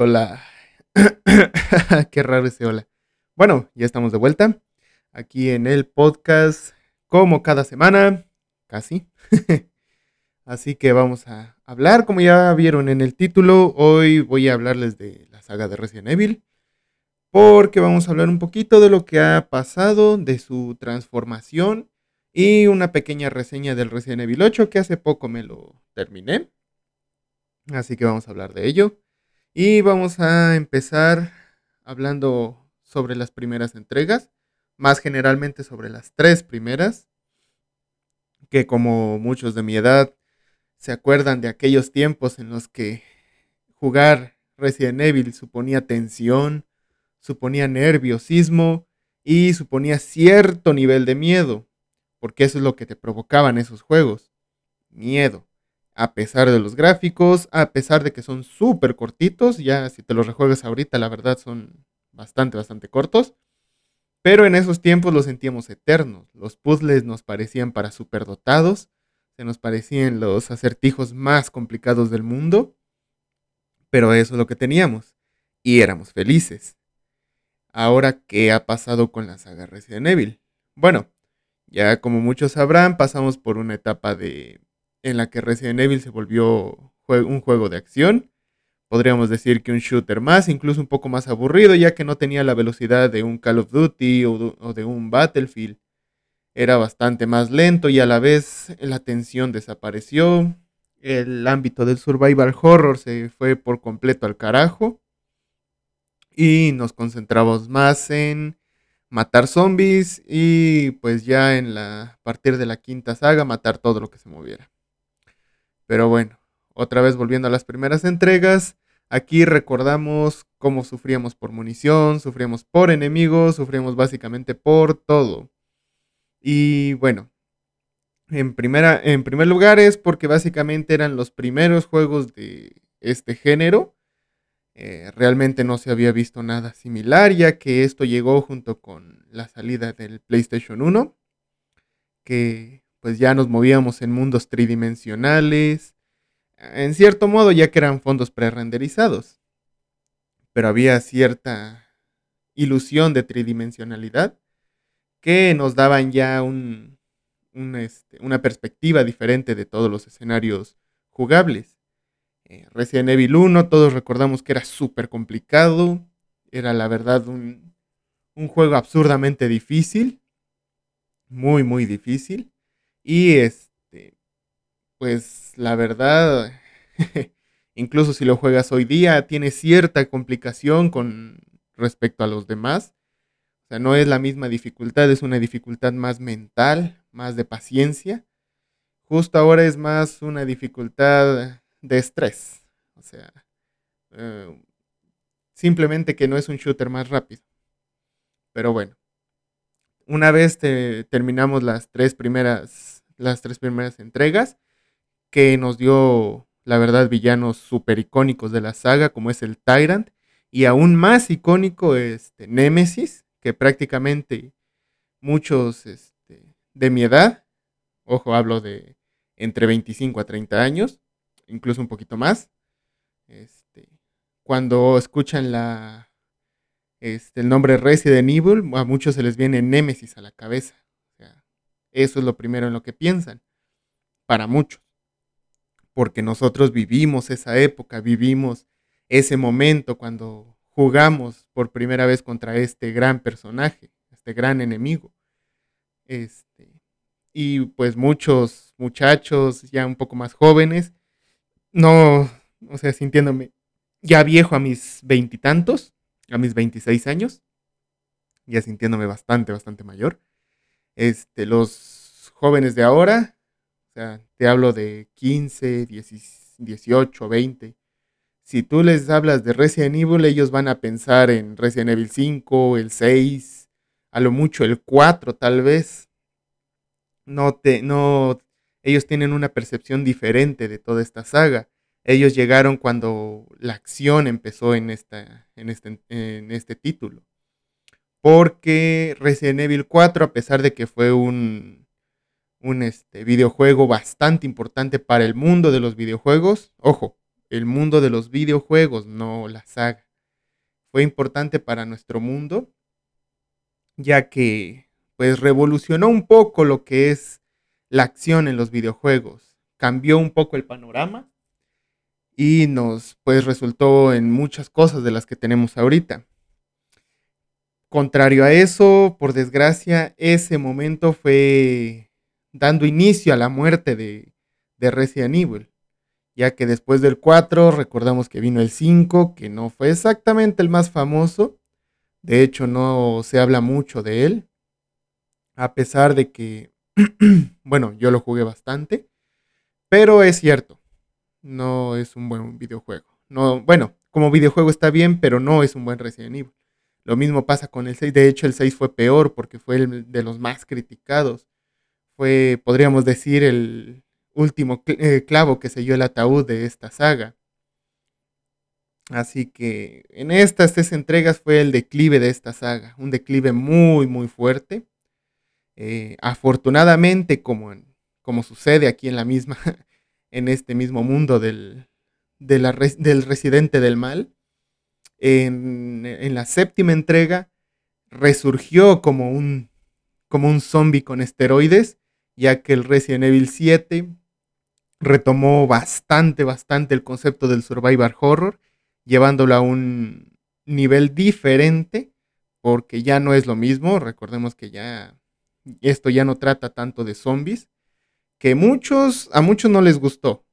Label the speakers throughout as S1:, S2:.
S1: Hola. Qué raro ese hola. Bueno, ya estamos de vuelta aquí en el podcast como cada semana, casi. Así que vamos a hablar, como ya vieron en el título, hoy voy a hablarles de la saga de Resident Evil, porque vamos a hablar un poquito de lo que ha pasado, de su transformación y una pequeña reseña del Resident Evil 8 que hace poco me lo terminé. Así que vamos a hablar de ello. Y vamos a empezar hablando sobre las primeras entregas, más generalmente sobre las tres primeras, que como muchos de mi edad se acuerdan de aquellos tiempos en los que jugar Resident Evil suponía tensión, suponía nerviosismo y suponía cierto nivel de miedo, porque eso es lo que te provocaban esos juegos, miedo a pesar de los gráficos, a pesar de que son súper cortitos, ya si te los rejuegas ahorita, la verdad son bastante, bastante cortos. Pero en esos tiempos los sentíamos eternos. Los puzzles nos parecían para superdotados, se nos parecían los acertijos más complicados del mundo. Pero eso es lo que teníamos. Y éramos felices. Ahora, ¿qué ha pasado con la saga Resident Evil? Bueno, ya como muchos sabrán, pasamos por una etapa de en la que Resident Evil se volvió un juego de acción. Podríamos decir que un shooter más, incluso un poco más aburrido, ya que no tenía la velocidad de un Call of Duty o de un Battlefield. Era bastante más lento y a la vez la tensión desapareció. El ámbito del survival horror se fue por completo al carajo. Y nos concentramos más en matar zombies y pues ya en la a partir de la quinta saga matar todo lo que se moviera. Pero bueno, otra vez volviendo a las primeras entregas, aquí recordamos cómo sufríamos por munición, sufríamos por enemigos, sufríamos básicamente por todo. Y bueno, en, primera, en primer lugar es porque básicamente eran los primeros juegos de este género. Eh, realmente no se había visto nada similar, ya que esto llegó junto con la salida del PlayStation 1, que pues ya nos movíamos en mundos tridimensionales, en cierto modo ya que eran fondos prerenderizados, pero había cierta ilusión de tridimensionalidad que nos daban ya un, este, una perspectiva diferente de todos los escenarios jugables. Eh, Resident Evil 1, todos recordamos que era súper complicado, era la verdad un, un juego absurdamente difícil, muy, muy difícil. Y este, pues la verdad, incluso si lo juegas hoy día, tiene cierta complicación con respecto a los demás. O sea, no es la misma dificultad, es una dificultad más mental, más de paciencia. Justo ahora es más una dificultad de estrés. O sea, eh, simplemente que no es un shooter más rápido. Pero bueno, una vez terminamos las tres primeras las tres primeras entregas, que nos dio, la verdad, villanos super icónicos de la saga, como es el Tyrant, y aún más icónico este Nemesis, que prácticamente muchos este, de mi edad, ojo, hablo de entre 25 a 30 años, incluso un poquito más, este, cuando escuchan la, este, el nombre Resident Evil, a muchos se les viene Nemesis a la cabeza. Eso es lo primero en lo que piensan, para muchos. Porque nosotros vivimos esa época, vivimos ese momento cuando jugamos por primera vez contra este gran personaje, este gran enemigo. Este, y pues muchos muchachos ya un poco más jóvenes, no, o sea, sintiéndome ya viejo a mis veintitantos, a mis veintiséis años, ya sintiéndome bastante, bastante mayor, este, los jóvenes de ahora, o sea, te hablo de 15, 18, 20. Si tú les hablas de Resident Evil, ellos van a pensar en Resident Evil 5, el 6, a lo mucho el 4 tal vez. No te, no, ellos tienen una percepción diferente de toda esta saga. Ellos llegaron cuando la acción empezó en, esta, en, este, en este título porque Resident Evil 4, a pesar de que fue un, este, videojuego bastante importante para el mundo de los videojuegos, ojo, el mundo de los videojuegos, no la saga. Fue importante para nuestro mundo, ya que pues revolucionó un poco lo que es la acción en los videojuegos. Cambió un poco el panorama y nos pues resultó en muchas cosas de las que tenemos ahorita. Contrario a eso, por desgracia, ese momento fue dando inicio a la muerte de, de Resident Evil, ya que después del 4 recordamos que vino el 5, que no fue exactamente el más famoso, de hecho no se habla mucho de él, a pesar de que, bueno, yo lo jugué bastante, pero es cierto, no es un buen videojuego. No, bueno, como videojuego está bien, pero no es un buen Resident Evil. Lo mismo pasa con el 6. De hecho, el 6 fue peor porque fue el de los más criticados. Fue, podríamos decir, el último eh, clavo que selló el ataúd de esta saga. Así que en estas tres entregas fue el declive de esta saga. Un declive muy, muy fuerte. Eh, afortunadamente, como, como sucede aquí en la misma, en este mismo mundo del, del residente del mal, en, la séptima entrega resurgió como un, como un zombie con esteroides, ya que el Resident Evil 7 retomó bastante, bastante el concepto del survival horror, llevándolo a un nivel diferente, porque ya no es lo mismo, recordemos que ya esto ya no trata tanto de zombies, que muchos, a muchos no les gustó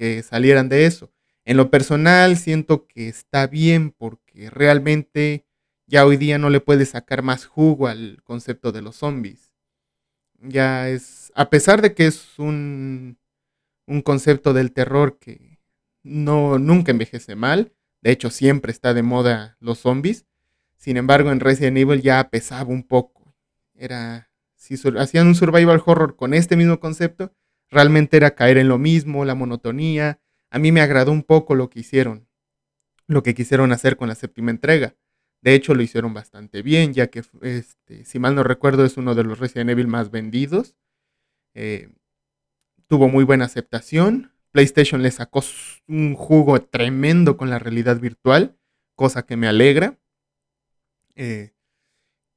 S1: que salieran de eso. En lo personal siento que está bien porque realmente ya hoy día no le puedes sacar más jugo al concepto de los zombies. Ya es, a pesar de que es un, un concepto del terror que no nunca envejece mal, de hecho siempre está de moda los zombies. Sin embargo, en Resident Evil ya pesaba un poco. Era si hacían un survival horror con este mismo concepto, realmente era caer en lo mismo, la monotonía, a mí me agradó un poco lo que hicieron, lo que quisieron hacer con la séptima entrega. De hecho, lo hicieron bastante bien, ya que, este, si mal no recuerdo, es uno de los Resident Evil más vendidos. Eh, tuvo muy buena aceptación. PlayStation le sacó un jugo tremendo con la realidad virtual, cosa que me alegra. Eh,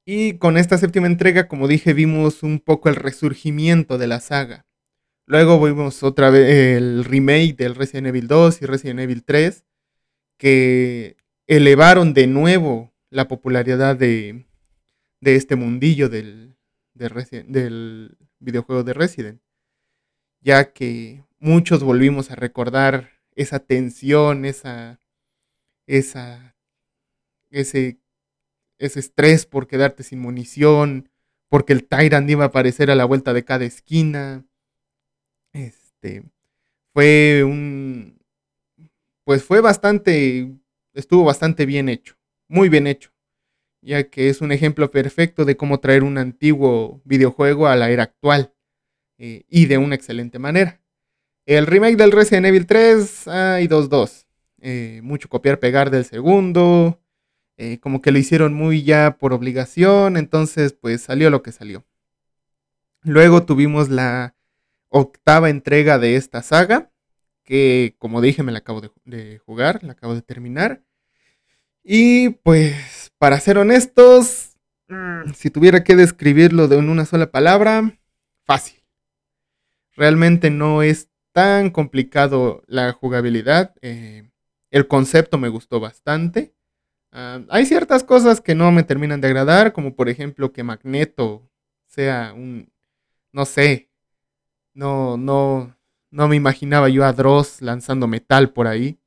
S1: y con esta séptima entrega, como dije, vimos un poco el resurgimiento de la saga. Luego vimos otra vez el remake del Resident Evil 2 y Resident Evil 3, que elevaron de nuevo la popularidad de, este mundillo del, del videojuego de Resident, ya que muchos volvimos a recordar esa tensión, esa, esa, ese, ese estrés por quedarte sin munición, porque el Tyrant iba a aparecer a la vuelta de cada esquina este, fue un, pues fue bastante, estuvo bastante bien hecho, muy bien hecho, ya que es un ejemplo perfecto de cómo traer un antiguo videojuego a la era actual eh, y de una excelente manera. El remake del Resident Evil 3, hay 2-2. Eh, mucho copiar-pegar del segundo. Eh, como que lo hicieron muy ya por obligación. Entonces, pues salió lo que salió. Luego tuvimos la octava entrega de esta saga, que como dije me la acabo de, jugar, la acabo de terminar. Y pues, para ser honestos, mm, si tuviera que describirlo de una sola palabra, fácil. Realmente no es tan complicado la jugabilidad. Eh, el concepto me gustó bastante. Ah, hay ciertas cosas que no me terminan de agradar, como por ejemplo que Magneto sea un, no sé, no, no, no me imaginaba yo a Dross lanzando metal por ahí.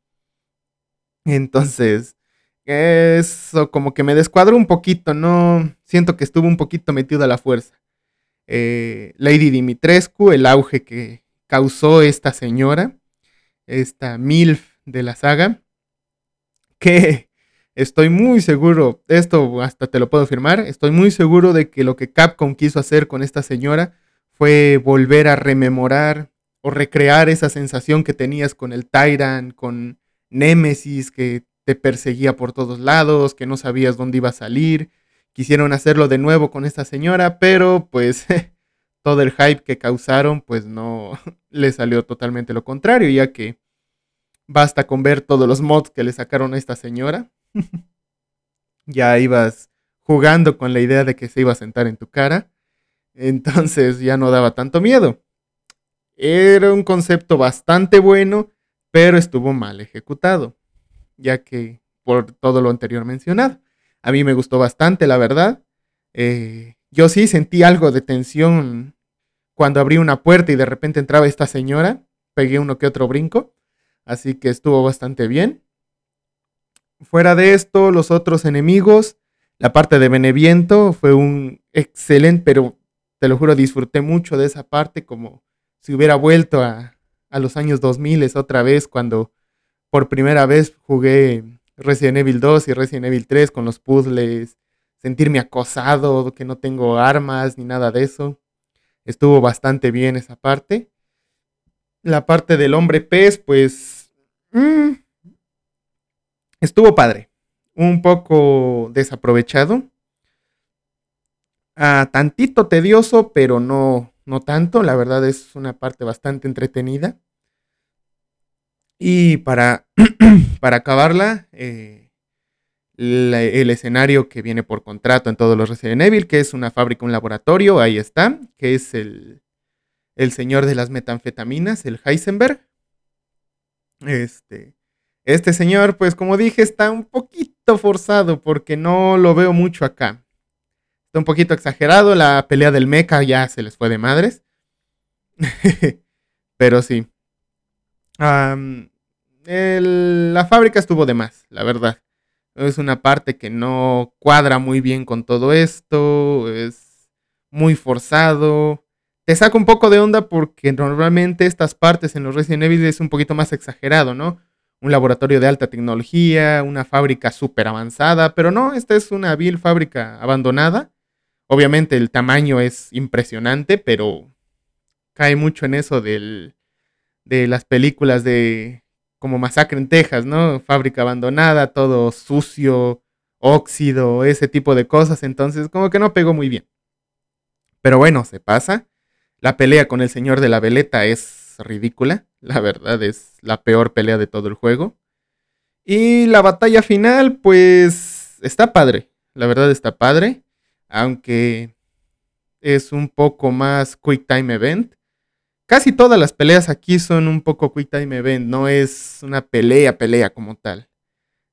S1: Entonces, eso como que me descuadró un poquito, no siento que estuvo un poquito metido a la fuerza. Eh, Lady Dimitrescu, el auge que causó esta señora, esta MILF de la saga, que estoy muy seguro, esto hasta te lo puedo afirmar, estoy muy seguro de que lo que Capcom quiso hacer con esta señora fue volver a rememorar o recrear esa sensación que tenías con el Tyrant, con Nemesis que te perseguía por todos lados, que no sabías dónde iba a salir. Quisieron hacerlo de nuevo con esta señora, pero pues todo el hype que causaron pues no le salió totalmente lo contrario, ya que basta con ver todos los mods que le sacaron a esta señora. ya ibas jugando con la idea de que se iba a sentar en tu cara. Entonces ya no daba tanto miedo. Era un concepto bastante bueno, pero estuvo mal ejecutado, ya que por todo lo anterior mencionado. A mí me gustó bastante, la verdad. Eh, yo sí sentí algo de tensión cuando abrí una puerta y de repente entraba esta señora. Pegué uno que otro brinco, así que estuvo bastante bien. Fuera de esto, los otros enemigos, la parte de Beneviento fue un excelente, pero te lo juro, disfruté mucho de esa parte como si hubiera vuelto a, los años 2000 otra vez cuando por primera vez jugué Resident Evil 2 y Resident Evil 3 con los puzzles, sentirme acosado, que no tengo armas ni nada de eso. Estuvo bastante bien esa parte. La parte del hombre pez, pues... Mm, estuvo padre. Un poco desaprovechado. Tantito tedioso, pero no, no tanto. La verdad es una parte bastante entretenida. Y para, para acabarla, eh, el escenario que viene por contrato en todos los Resident Evil, que es una fábrica, un laboratorio, ahí está, que es el, el señor de las metanfetaminas, el Heisenberg. Este, este señor, pues como dije, está un poquito forzado porque no lo veo mucho acá. Está un poquito exagerado, la pelea del mecha ya se les fue de madres. Pero sí. la fábrica estuvo de más, la verdad. Es una parte que no cuadra muy bien con todo esto. Es muy forzado. Te saca un poco de onda porque normalmente estas partes en los Resident Evil es un poquito más exagerado, ¿no? un laboratorio de alta tecnología, una fábrica súper avanzada, pero no, esta es una vil fábrica abandonada. Obviamente el tamaño es impresionante, pero cae mucho en eso del, de las películas de como Masacre en Texas, ¿no? Fábrica abandonada, todo sucio, óxido, ese tipo de cosas, entonces como que no pegó muy bien. Pero bueno, se pasa. La pelea con el señor de la veleta es ridícula. La verdad es la peor pelea de todo el juego. Y la batalla final, pues está padre. La verdad está padre. Aunque es un poco más Quick Time Event. Casi todas las peleas aquí son un poco Quick Time Event. No es una pelea, pelea como tal.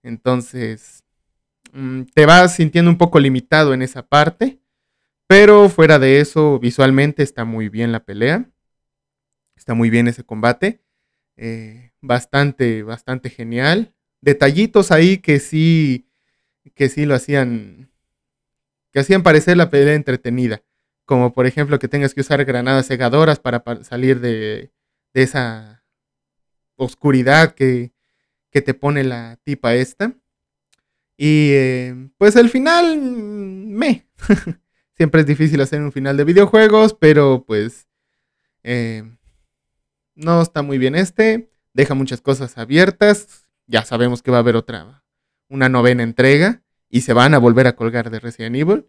S1: Entonces, mm, te vas sintiendo un poco limitado en esa parte. Pero fuera de eso, visualmente está muy bien la pelea. Está muy bien ese combate. Eh, bastante, bastante genial. Detallitos ahí que sí, que sí lo hacían, que hacían parecer la pelea entretenida. Como por ejemplo que tengas que usar granadas cegadoras para, salir de, de, esa oscuridad que, te pone la tipa esta. Y eh, pues el final, me. Siempre es difícil hacer un final de videojuegos, pero pues eh, no está muy bien este. Deja muchas cosas abiertas. Ya sabemos que va a haber otra, una novena entrega. Y se van a volver a colgar de Resident Evil.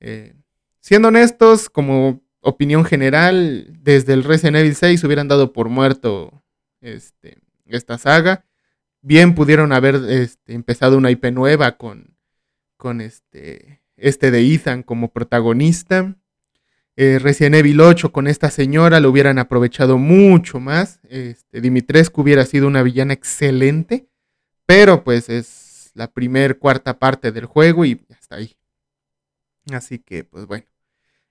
S1: Eh, siendo honestos, como opinión general, desde el Resident Evil 6 hubieran dado por muerto este, esta saga. Bien pudieron haber este, empezado una IP nueva con, con este, este de Ethan como protagonista. Eh, Resident Evil 8 con esta señora lo hubieran aprovechado mucho más. Este, Dimitrescu hubiera sido una villana excelente, pero pues es la primer cuarta parte del juego y hasta ahí. Así que, pues bueno,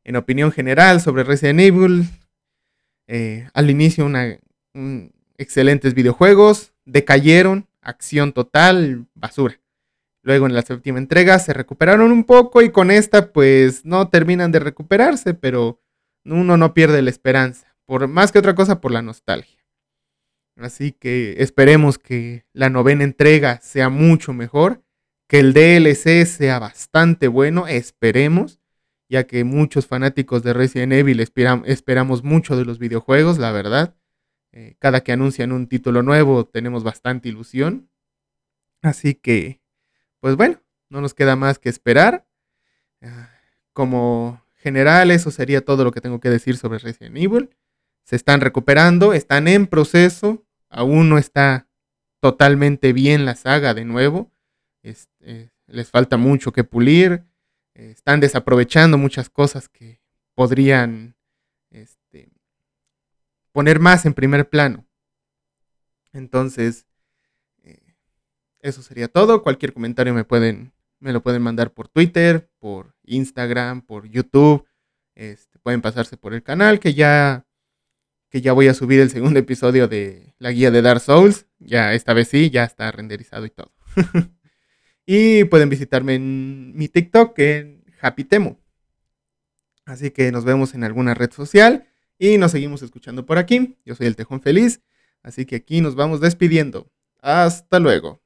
S1: en opinión general sobre Resident Evil, eh, al inicio una, excelentes videojuegos, decayeron, acción total, basura. Luego en la séptima entrega se recuperaron un poco y con esta pues no terminan de recuperarse, pero uno no pierde la esperanza, por más que otra cosa por la nostalgia. Así que esperemos que la novena entrega sea mucho mejor, que el DLC sea bastante bueno, esperemos, ya que muchos fanáticos de Resident Evil esperamos mucho de los videojuegos, la verdad. Eh, cada que anuncian un título nuevo tenemos bastante ilusión. Así que pues bueno, no nos queda más que esperar. Ah, como general, eso sería todo lo que tengo que decir sobre Resident Evil. Se están recuperando, están en proceso, aún no está totalmente bien la saga de nuevo. Este, les falta mucho que pulir. están desaprovechando muchas cosas que podrían este, poner más en primer plano. Entonces, eh, eso sería todo. Cualquier comentario me pueden, me lo pueden mandar por Twitter, por Instagram, por YouTube. Este, pueden pasarse por el canal que ya que ya voy a subir el segundo episodio de la guía de Dark Souls. Ya esta vez sí, ya está renderizado y todo. y pueden visitarme en mi TikTok en Happy Temo. Así que nos vemos en alguna red social y nos seguimos escuchando por aquí. Yo soy el Tejón Feliz, así que aquí nos vamos despidiendo. Hasta luego.